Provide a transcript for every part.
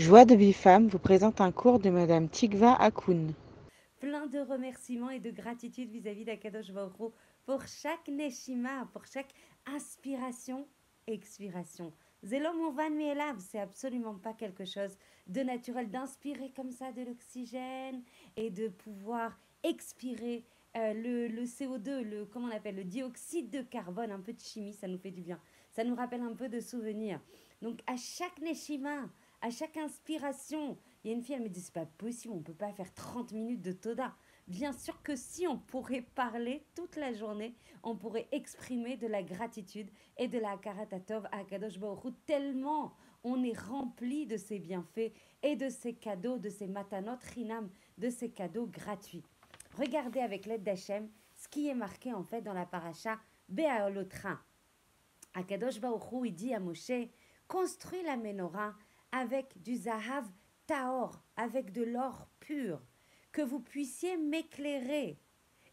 Joie de Bifam vous présente un cours de Madame Tikva Akoun. Plein de remerciements et de gratitude vis-à-vis d'Akadosh Baruch pour chaque neshima, pour chaque inspiration expiration. Zelo Mouvan Mielav, c'est absolument pas quelque chose de naturel d'inspirer comme ça de l'oxygène et de pouvoir expirer euh, le, le CO2, le, comment on appelle, le dioxyde de carbone, un peu de chimie, ça nous fait du bien. Ça nous rappelle un peu de souvenirs. Donc à chaque neshima, à chaque inspiration, il y a une fille, elle me dit, c'est pas possible, on peut pas faire 30 minutes de Toda. Bien sûr que si on pourrait parler toute la journée, on pourrait exprimer de la gratitude et de la karatatov à Kadosh Baruch tellement on est rempli de ses bienfaits et de ses cadeaux, de ses matanot rinam, de ses cadeaux gratuits. Regardez avec l'aide d'Hachem ce qui est marqué en fait dans la paracha Béaolotrin. Akadosh Baruch Hu, il dit à Moshe, construis la menorah avec du zahav taor, avec de l'or pur, que vous puissiez m'éclairer.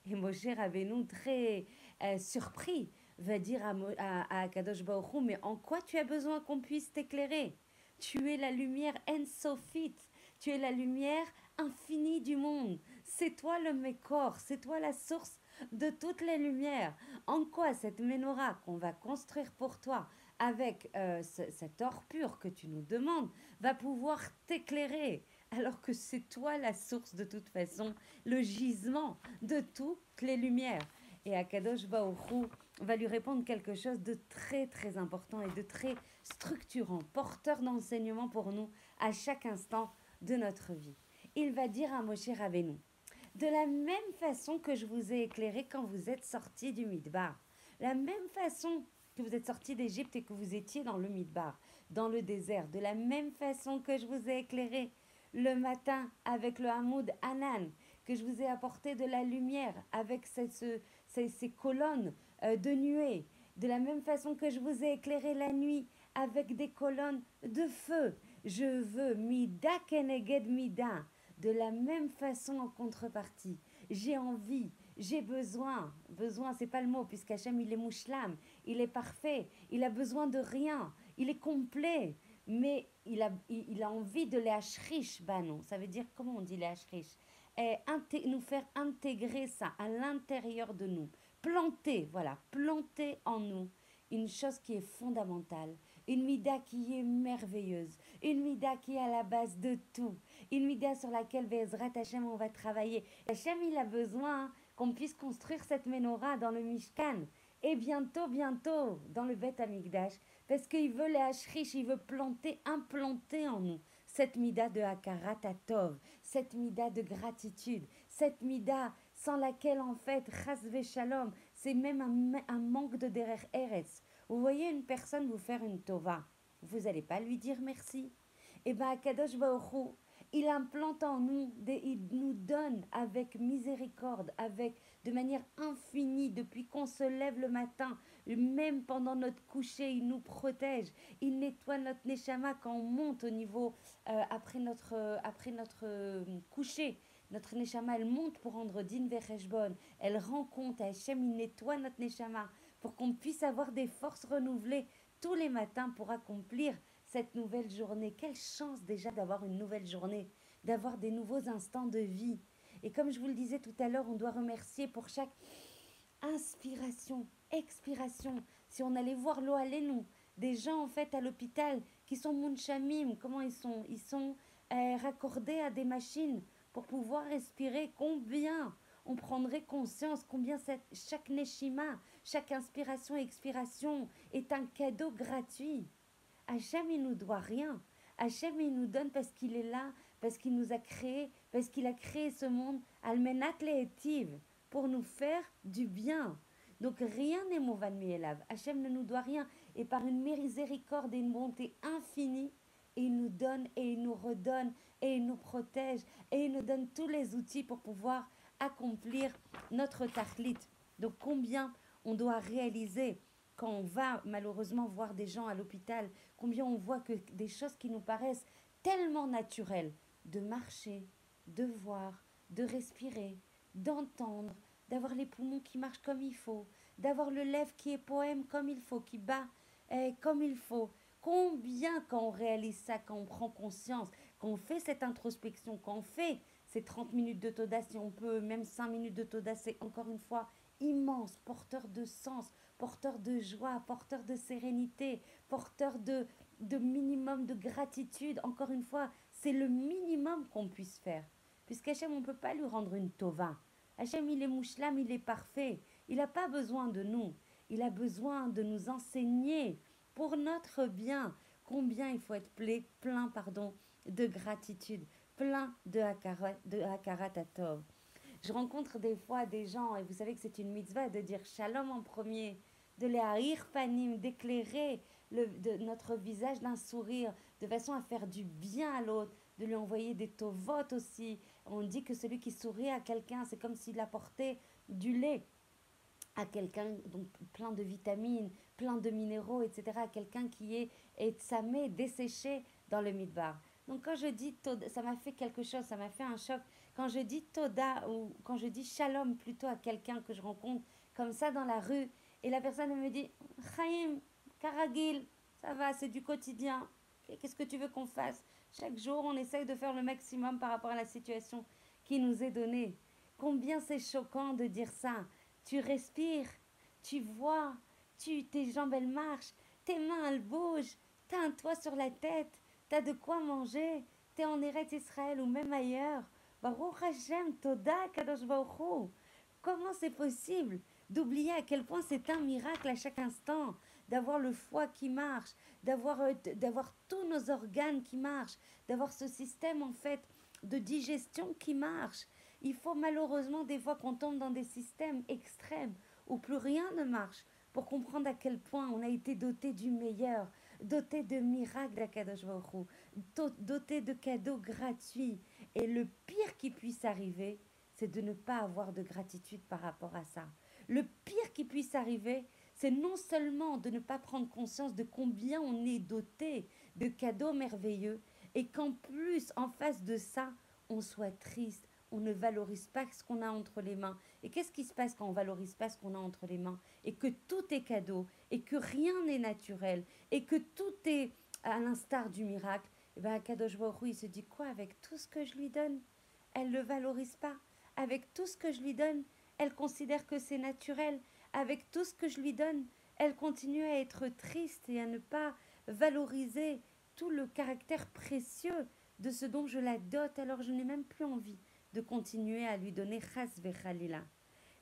Et Moshe Rabbeinu, très euh, surpris, va dire à, Kadosh Baruch mais en quoi tu as besoin qu'on puisse t'éclairer? Tu es la lumière en-sophite, tu es la lumière infinie du monde. C'est toi le Mécor, c'est toi la source de toutes les lumières. En quoi cette menorah qu'on va construire pour toi avec euh, ce- cet or pur que tu nous demandes va pouvoir t'éclairer alors que c'est toi la source de toute façon, le gisement de toutes les lumières. Et Akadosh Hu va lui répondre quelque chose de très très important et de très structurant, porteur d'enseignement pour nous à chaque instant de notre vie. Il va dire à Moshe Rabbeinu, de la même façon que je vous ai éclairé quand vous êtes sortis du Midbar, la même façon que vous êtes sortis d'Égypte et que vous étiez dans le Midbar, dans le désert, de la même façon que je vous ai éclairé le matin avec le Hamoud Anan, que je vous ai apporté de la lumière avec ces, ce- ces- ces colonnes euh, de nuée, de la même façon que je vous ai éclairé la nuit avec des colonnes de feu. Je veux Mida Keneged Mida, de la même façon en contrepartie. J'ai envie, j'ai besoin. Besoin, c'est pas le mot, puisqu'Hachem, il est mouchlam, il est parfait, il a besoin de rien, il est complet. Mais il a, il, a envie de les hachrish, banon. Ça veut dire, comment on dit les hachrish? Eh, Nous faire intégrer ça à l'intérieur de nous. Planter, voilà, planter en nous une chose qui est fondamentale, une mida qui est merveilleuse, une mida qui est à la base de tout, une mida sur laquelle Bezrat Hashem on va travailler. Hashem il a besoin qu'on puisse construire cette menorah dans le Mishkan et bientôt, bientôt dans le Bet Amigdash parce qu'il veut les hachrish, il veut planter, implanter en nous cette mida de Hakarat Tov, cette mida de gratitude, cette mida sans laquelle en fait, Chas Shalom, c'est même un, ma- un manque de derer Eretz. Vous voyez une personne vous faire une tova, vous n'allez pas lui dire merci. Et bien, Akadosh Baruch Hu, il implante en nous, il nous donne avec miséricorde, avec de manière infinie, depuis qu'on se lève le matin, même pendant notre coucher, il nous protège, il nettoie notre neshama quand on monte au niveau euh, après notre, euh, après notre euh, coucher. Notre neshama, elle monte pour rendre din vecheshbon. Elle rend compte à il nettoie notre neshama pour qu'on puisse avoir des forces renouvelées tous les matins pour accomplir cette nouvelle journée. Quelle chance déjà d'avoir une nouvelle journée, d'avoir des nouveaux instants de vie. Et comme je vous le disais tout à l'heure, on doit remercier pour chaque inspiration, expiration. Si on allait voir l'eau nous, des gens en fait à l'hôpital qui sont munchamim, comment ils sont? Ils sont euh, raccordés à des machines pour pouvoir respirer. Combien on prendrait conscience combien cette, chaque neshima, chaque inspiration et expiration est un cadeau gratuit. Hachem, il nous doit rien. Hachem, il nous donne parce qu'il est là, parce qu'il nous a créés, parce qu'il a créé ce monde, almenat lehetiv, pour nous faire du bien. Donc rien n'est mouvan mielav. Hachem ne nous doit rien. Et par une miséricorde et une bonté infinie, il nous donne et il nous redonne et il nous protège et il nous donne tous les outils pour pouvoir accomplir notre tachlit. Donc combien on doit réaliser quand on va malheureusement voir des gens à l'hôpital, combien on voit que des choses qui nous paraissent tellement naturelles, de marcher, de voir, de respirer, d'entendre, d'avoir les poumons qui marchent comme il faut, d'avoir le lèvre qui est poème comme il faut, qui bat eh, comme il faut, Combien quand on réalise ça, quand on prend conscience, quand on fait cette introspection, quand on fait ces 30 minutes de Toda, si on peut, même 5 minutes de Toda, c'est encore une fois immense, porteur de sens, porteur de joie, porteur de sérénité, porteur de, de minimum de gratitude. Encore une fois, c'est le minimum qu'on puisse faire. Puisqu'Hachem, on ne peut pas lui rendre une tova. Hachem, il est mouchlam, il est parfait. Il n'a pas besoin de nous. Il a besoin de nous enseigner pour notre bien combien il faut être plein pardon, de gratitude, plein de hakarat, de hakarat Je rencontre des fois des gens, et vous savez que c'est une mitzvah de dire shalom en premier, de les haïr panim, d'éclairer notre visage d'un sourire, de façon à faire du bien à l'autre, de lui envoyer des tovot aussi. On dit que celui qui sourit à quelqu'un, c'est comme s'il apportait du lait à quelqu'un, donc plein de vitamines, plein de minéraux, etc., à quelqu'un qui est, est samé, desséché dans le midbar. Donc quand je dis Toda, ça m'a fait quelque chose, ça m'a fait un choc. Quand je dis Toda ou quand je dis Shalom plutôt à quelqu'un que je rencontre comme ça dans la rue, et la personne me dit Chaim, Karagil, ça va, c'est du quotidien. Qu'est-ce que tu veux qu'on fasse? Chaque jour, on essaye de faire le maximum par rapport à la situation qui nous est donnée. Combien c'est choquant de dire ça. Tu respires, tu vois, tu, tes jambes elles marchent, tes mains elles bougent, t'as un toit sur la tête, t'as de quoi manger, t'es en Eretz Israël ou même ailleurs. Baruch Hashem, Kadosh Comment c'est possible d'oublier à quel point c'est un miracle à chaque instant, d'avoir le foie qui marche, d'avoir, euh, d'avoir tous nos organes qui marchent, d'avoir ce système en fait de digestion qui marche? Il faut malheureusement des fois qu'on tombe dans des systèmes extrêmes où plus rien ne marche pour comprendre à quel point on a été doté du meilleur, doté de miracles d'Akadosh doté de cadeaux gratuits. Et le pire qui puisse arriver, c'est de ne pas avoir de gratitude par rapport à ça. Le pire qui puisse arriver, c'est non seulement de ne pas prendre conscience de combien on est doté de cadeaux merveilleux, et qu'en plus, en face de ça, on soit triste, on ne valorise pas ce qu'on a entre les mains. Et qu'est-ce qui se passe quand on valorise pas ce qu'on a entre les mains? Et que tout est cadeau, et que rien n'est naturel, et que tout est à l'instar du miracle. Et eh bien, Kadosh Baruch il se dit quoi avec tout ce que je lui donne? Elle ne le valorise pas. Avec tout ce que je lui donne, elle considère que c'est naturel. Avec tout ce que je lui donne, elle continue à être triste et à ne pas valoriser tout le caractère précieux de ce dont je la dote. Alors je n'ai même plus envie de continuer à lui donner chas Khalila.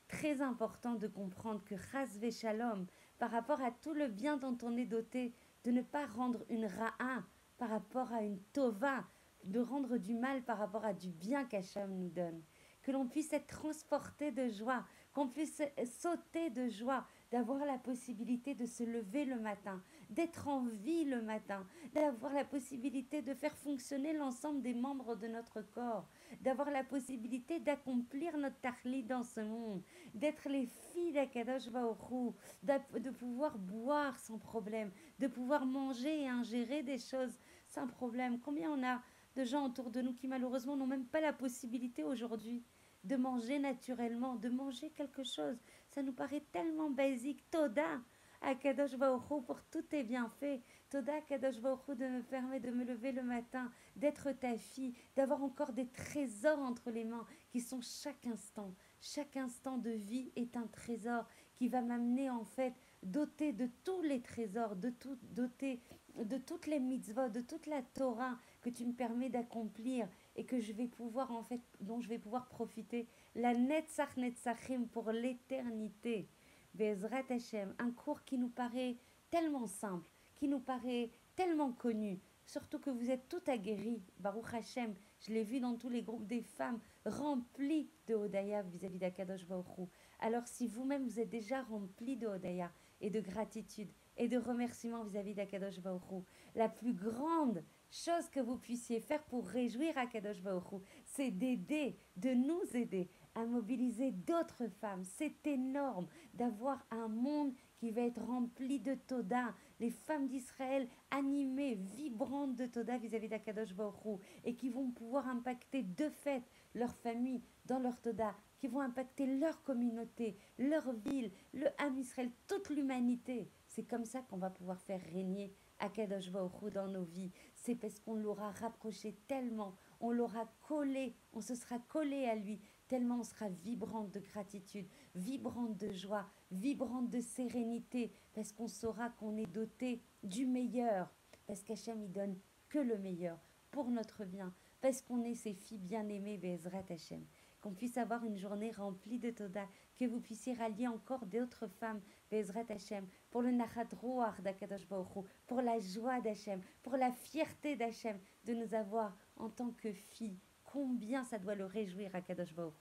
Très important de comprendre que chas shalom, par rapport à tout le bien dont on est doté, de ne pas rendre une ra'a par rapport à une tova, de rendre du mal par rapport à du bien qu'Hacham nous donne que l'on puisse être transporté de joie, qu'on puisse sauter de joie, d'avoir la possibilité de se lever le matin, d'être en vie le matin, d'avoir la possibilité de faire fonctionner l'ensemble des membres de notre corps, d'avoir la possibilité d'accomplir notre tahli dans ce monde, d'être les filles d'Akadosh Baoru, de pouvoir boire sans problème, de pouvoir manger et ingérer des choses sans problème. Combien on a de gens autour de nous qui malheureusement n'ont même pas la possibilité aujourd'hui de manger naturellement, de manger quelque chose. Ça nous paraît tellement basique. Toda, Akadosh Baruch pour tous tes bienfaits. Toda, Baruch de me permettre de me lever le matin, d'être ta fille, d'avoir encore des trésors entre les mains qui sont chaque instant. Chaque instant de vie est un trésor qui va m'amener en fait doté de tous les trésors, de tout, doté de toutes les mitzvot, de toute la Torah que tu me permets d'accomplir et que je vais pouvoir en fait, dont je vais pouvoir profiter, la Netzach Netzachim pour l'éternité. Bezrat Hashem, un cours qui nous paraît tellement simple, qui nous paraît tellement connu, surtout que vous êtes tout aguerris, Baruch Hashem, je l'ai vu dans tous les groupes des femmes, remplis de Hodaya vis-à-vis d'Akadosh Baruch Alors si vous-même vous êtes déjà remplis de Hodaya et de gratitude et de remerciement vis-à-vis d'Akadosh Baruch la plus grande chose que vous puissiez faire pour réjouir Akadosh Baruch c'est d'aider, de nous aider à mobiliser d'autres femmes. C'est énorme d'avoir un monde qui va être rempli de Toda, les femmes d'Israël animées, vibrantes de Toda vis-à-vis d'Akadosh Baruch et qui vont pouvoir impacter de fait leur famille dans leur Toda, qui vont impacter leur communauté, leur ville, le Ham Israël, toute l'humanité. C'est comme ça qu'on va pouvoir faire régner Akadosh Baruch dans nos vies. C'est parce qu'on l'aura rapproché tellement, on l'aura collé, on se sera collé à lui, tellement on sera vibrante de gratitude, vibrante de joie, vibrante de sérénité, parce qu'on saura qu'on est doté du meilleur, parce qu'Hachem, il donne que le meilleur pour notre bien, parce qu'on est ses filles bien-aimées, Bezrat Hachem qu'on puisse avoir une journée remplie de Toda, que vous puissiez rallier encore d'autres femmes, Bezrat Hashem, pour le Nachat Roar d'Akadosh pour la joie d'Hachem, pour la fierté d'Hachem de nous avoir en tant que filles. Combien ça doit le réjouir, Akadosh Baruch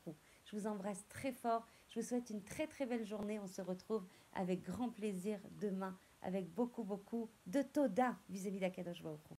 Je vous embrasse très fort. Je vous souhaite une très très belle journée. On se retrouve avec grand plaisir demain avec beaucoup beaucoup de Toda vis-à-vis d'Akadosh Baruch